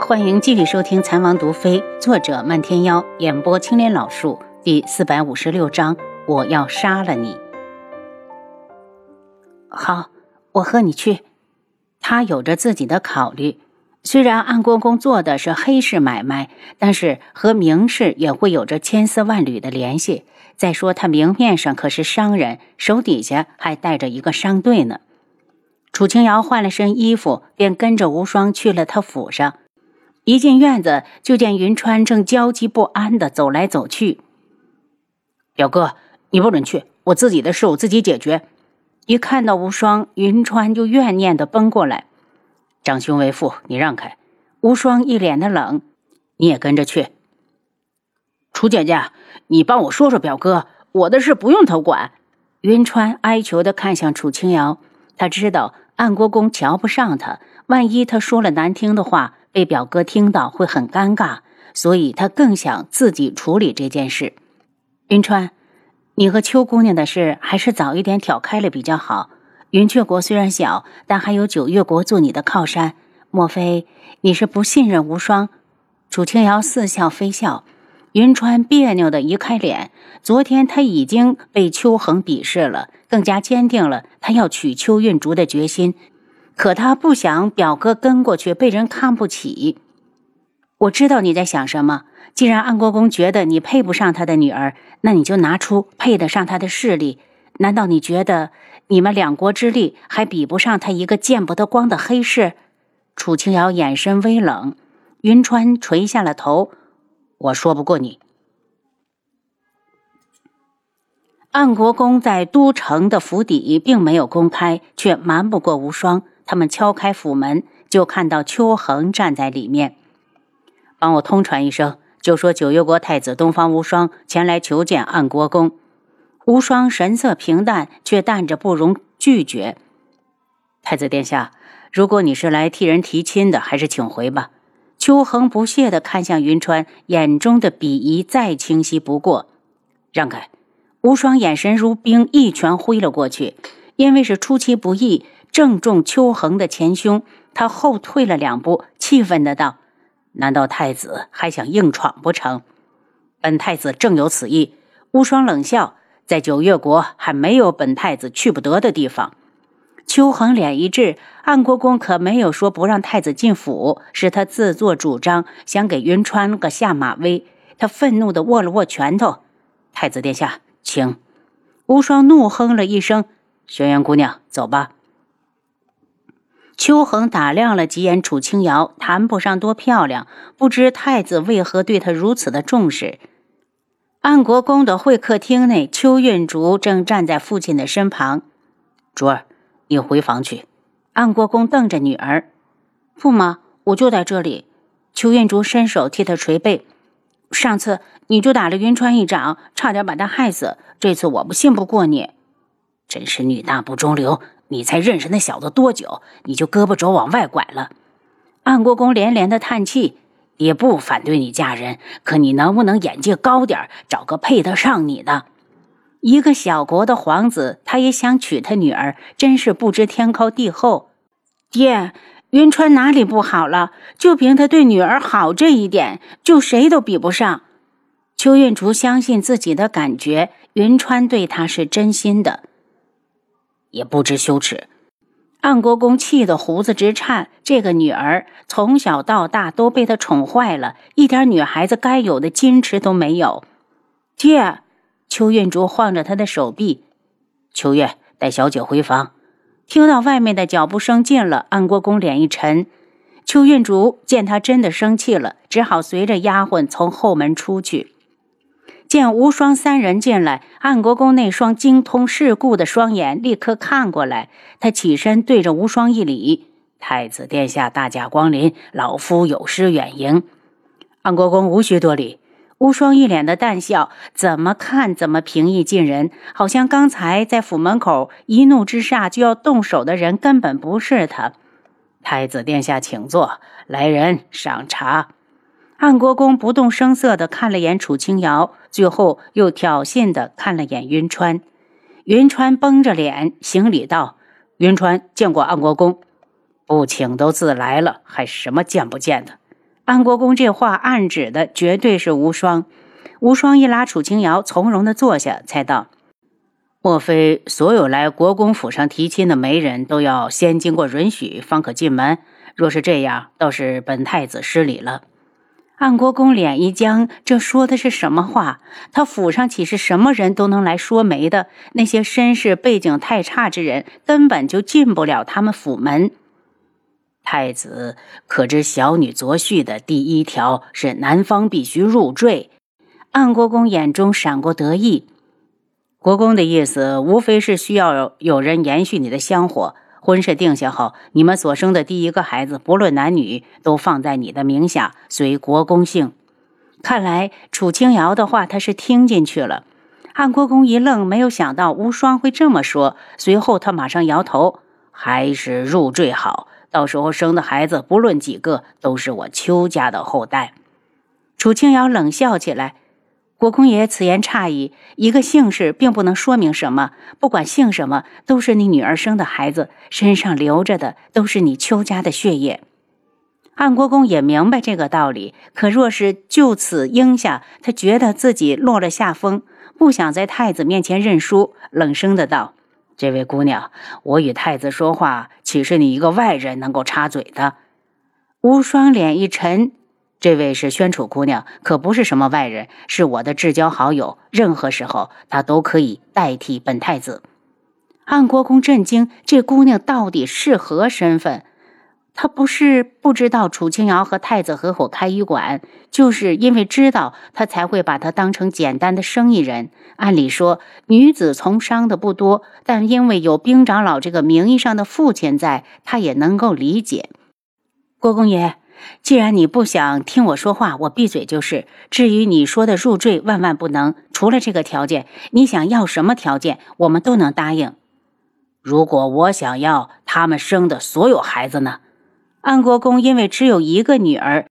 欢迎继续收听《残王毒妃》，作者漫天妖，演播青莲老树，第四百五十六章：我要杀了你。好，我和你去。他有着自己的考虑。虽然暗公公做的是黑市买卖，但是和明氏也会有着千丝万缕的联系。再说他明面上可是商人，手底下还带着一个商队呢。楚清瑶换了身衣服，便跟着无双去了他府上。一进院子，就见云川正焦急不安地走来走去。表哥，你不准去，我自己的事我自己解决。一看到无双，云川就怨念地奔过来。长兄为父，你让开。无双一脸的冷，你也跟着去。楚姐姐，你帮我说说表哥，我的事不用他管。云川哀求地看向楚清瑶，他知道安国公瞧不上他，万一他说了难听的话。被表哥听到会很尴尬，所以他更想自己处理这件事。云川，你和秋姑娘的事还是早一点挑开了比较好。云雀国虽然小，但还有九月国做你的靠山。莫非你是不信任无双？楚清瑶似笑非笑。云川别扭的移开脸。昨天他已经被秋恒鄙视了，更加坚定了他要娶秋韵竹的决心。可他不想表哥跟过去被人看不起。我知道你在想什么。既然安国公觉得你配不上他的女儿，那你就拿出配得上他的势力。难道你觉得你们两国之力还比不上他一个见不得光的黑市？楚清瑶眼神微冷，云川垂下了头。我说不过你。安国公在都城的府邸并没有公开，却瞒不过无双。他们敲开府门，就看到秋恒站在里面。帮我通传一声，就说九月国太子东方无双前来求见暗国公。无双神色平淡，却带着不容拒绝。太子殿下，如果你是来替人提亲的，还是请回吧。秋恒不屑地看向云川，眼中的鄙夷再清晰不过。让开！无双眼神如冰，一拳挥了过去。因为是出其不意。正中秋恒的前胸，他后退了两步，气愤的道：“难道太子还想硬闯不成？本太子正有此意。”无双冷笑：“在九月国还没有本太子去不得的地方。”秋恒脸一滞，安国公可没有说不让太子进府，是他自作主张，想给云川个下马威。他愤怒的握了握拳头：“太子殿下，请！”无双怒哼了一声：“轩辕姑娘，走吧。”秋恒打量了几眼楚清瑶，谈不上多漂亮，不知太子为何对她如此的重视。安国公的会客厅内，邱运竹正站在父亲的身旁。竹儿，你回房去。安国公瞪着女儿：“驸马，我就在这里。”邱运竹伸手替他捶背：“上次你就打了云川一掌，差点把他害死。这次我不信不过你。真是女大不中留。”你才认识那小子多久，你就胳膊肘往外拐了？安国公连连的叹气，也不反对你嫁人，可你能不能眼界高点，找个配得上你的？一个小国的皇子，他也想娶他女儿，真是不知天高地厚。爹，云川哪里不好了？就凭他对女儿好这一点，就谁都比不上。邱运竹相信自己的感觉，云川对他是真心的。也不知羞耻，安国公气得胡子直颤。这个女儿从小到大都被他宠坏了，一点女孩子该有的矜持都没有。爹，邱运竹晃着他的手臂。秋月，带小姐回房。听到外面的脚步声近了，安国公脸一沉。邱运竹见他真的生气了，只好随着丫鬟从后门出去。见无双三人进来，安国公那双精通世故的双眼立刻看过来。他起身对着无双一礼：“太子殿下大驾光临，老夫有失远迎。”安国公无需多礼。无双一脸的淡笑，怎么看怎么平易近人，好像刚才在府门口一怒之下就要动手的人根本不是他。太子殿下请坐，来人上茶。安国公不动声色地看了眼楚清瑶，最后又挑衅地看了眼云川。云川绷着脸行礼道：“云川见过安国公，不请都自来了，还什么见不见的？”安国公这话暗指的绝对是无双。无双一拉楚清瑶，从容的坐下，才道：“莫非所有来国公府上提亲的媒人都要先经过允许方可进门？若是这样，倒是本太子失礼了。”安国公脸一僵，这说的是什么话？他府上岂是什么人都能来说媒的？那些身世背景太差之人，根本就进不了他们府门。太子可知，小女昨序的第一条是男方必须入赘。安国公眼中闪过得意，国公的意思无非是需要有人延续你的香火。婚事定下后，你们所生的第一个孩子，不论男女，都放在你的名下，随国公姓。看来楚清瑶的话他是听进去了。安国公一愣，没有想到无双会这么说。随后他马上摇头，还是入赘好，到时候生的孩子不论几个，都是我邱家的后代。楚清瑶冷笑起来。国公爷此言差矣，一个姓氏并不能说明什么。不管姓什么，都是你女儿生的孩子，身上流着的都是你邱家的血液。安国公也明白这个道理，可若是就此应下，他觉得自己落了下风，不想在太子面前认输，冷声的道：“这位姑娘，我与太子说话，岂是你一个外人能够插嘴的？”无双脸一沉。这位是宣楚姑娘，可不是什么外人，是我的至交好友。任何时候，她都可以代替本太子。安国公震惊，这姑娘到底是何身份？他不是不知道楚清瑶和太子合伙开医馆，就是因为知道，他才会把她当成简单的生意人。按理说，女子从商的不多，但因为有兵长老这个名义上的父亲在，他也能够理解。国公爷。既然你不想听我说话，我闭嘴就是。至于你说的入赘，万万不能。除了这个条件，你想要什么条件，我们都能答应。如果我想要他们生的所有孩子呢？安国公因为只有一个女儿，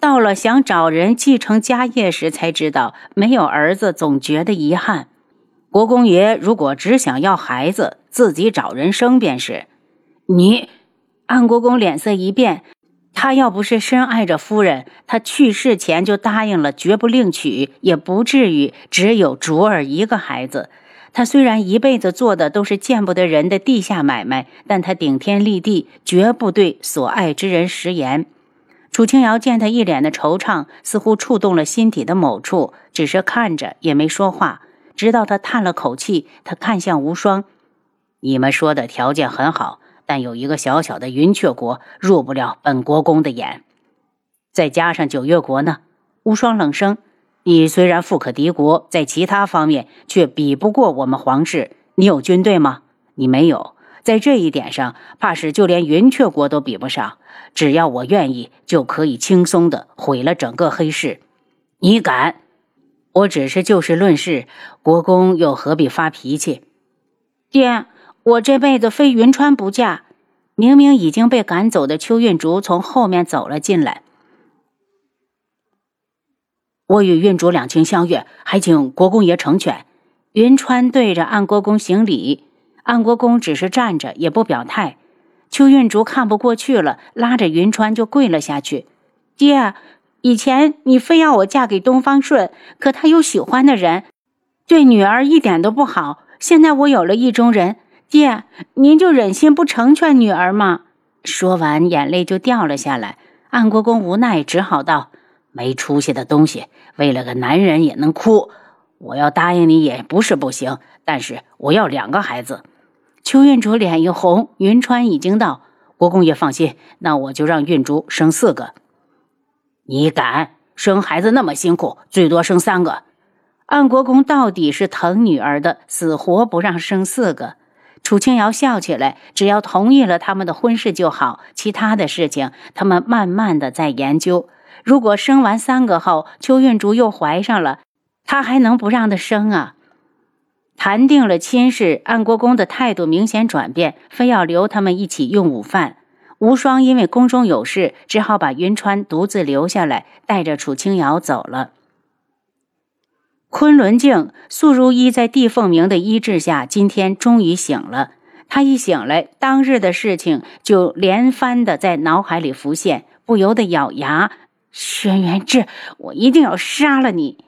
到了想找人继承家业时，才知道没有儿子总觉得遗憾。国公爷如果只想要孩子，自己找人生便是。你，安国公脸色一变。他要不是深爱着夫人，他去世前就答应了，绝不另娶，也不至于只有竹儿一个孩子。他虽然一辈子做的都是见不得人的地下买卖，但他顶天立地，绝不对所爱之人食言。楚清瑶见他一脸的惆怅，似乎触动了心底的某处，只是看着也没说话。直到他叹了口气，他看向无双：“你们说的条件很好。”但有一个小小的云雀国入不了本国公的眼，再加上九月国呢？无双冷声：“你虽然富可敌国，在其他方面却比不过我们皇室。你有军队吗？你没有，在这一点上，怕是就连云雀国都比不上。只要我愿意，就可以轻松的毁了整个黑市。你敢？我只是就事论事，国公又何必发脾气？爹。”我这辈子非云川不嫁。明明已经被赶走的邱运竹从后面走了进来。我与运竹两情相悦，还请国公爷成全。云川对着安国公行礼，安国公只是站着，也不表态。邱运竹看不过去了，拉着云川就跪了下去。爹，以前你非要我嫁给东方顺，可他有喜欢的人，对女儿一点都不好。现在我有了意中人。爹，您就忍心不成全女儿吗？说完，眼泪就掉了下来。安国公无奈，只好道：“没出息的东西，为了个男人也能哭。我要答应你也不是不行，但是我要两个孩子。”邱运竹脸一红，云川已经道：“国公爷放心，那我就让运竹生四个。你敢生孩子那么辛苦，最多生三个。”安国公到底是疼女儿的，死活不让生四个。楚清瑶笑起来，只要同意了他们的婚事就好，其他的事情他们慢慢的在研究。如果生完三个后，邱运竹又怀上了，他还能不让她生啊？谈定了亲事，安国公的态度明显转变，非要留他们一起用午饭。无双因为宫中有事，只好把云川独自留下来，带着楚清瑶走了。昆仑镜，素如一在帝凤鸣的医治下，今天终于醒了。他一醒来，当日的事情就连番的在脑海里浮现，不由得咬牙。轩辕志，我一定要杀了你！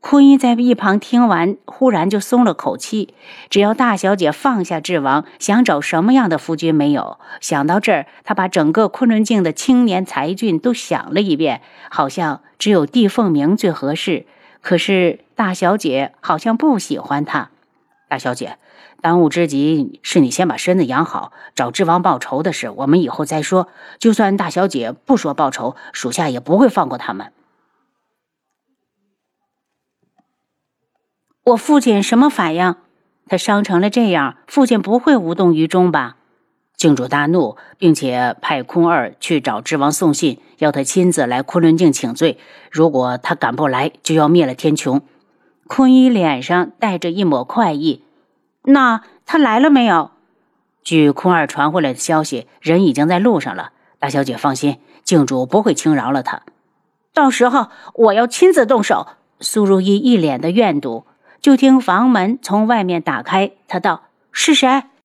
坤一在一旁听完，忽然就松了口气。只要大小姐放下智王，想找什么样的夫君没有？想到这儿，他把整个昆仑镜的青年才俊都想了一遍，好像只有帝凤鸣最合适。可是大小姐好像不喜欢他。大小姐，当务之急是你先把身子养好。找智王报仇的事，我们以后再说。就算大小姐不说报仇，属下也不会放过他们。我父亲什么反应？他伤成了这样，父亲不会无动于衷吧？靖主大怒，并且派空二去找智王送信，要他亲自来昆仑镜请罪。如果他赶不来，就要灭了天穹。坤一脸上带着一抹快意。那他来了没有？据空二传回来的消息，人已经在路上了。大小姐放心，靖主不会轻饶了他。到时候我要亲自动手。苏如意一脸的怨毒。就听房门从外面打开，他道：“是谁？”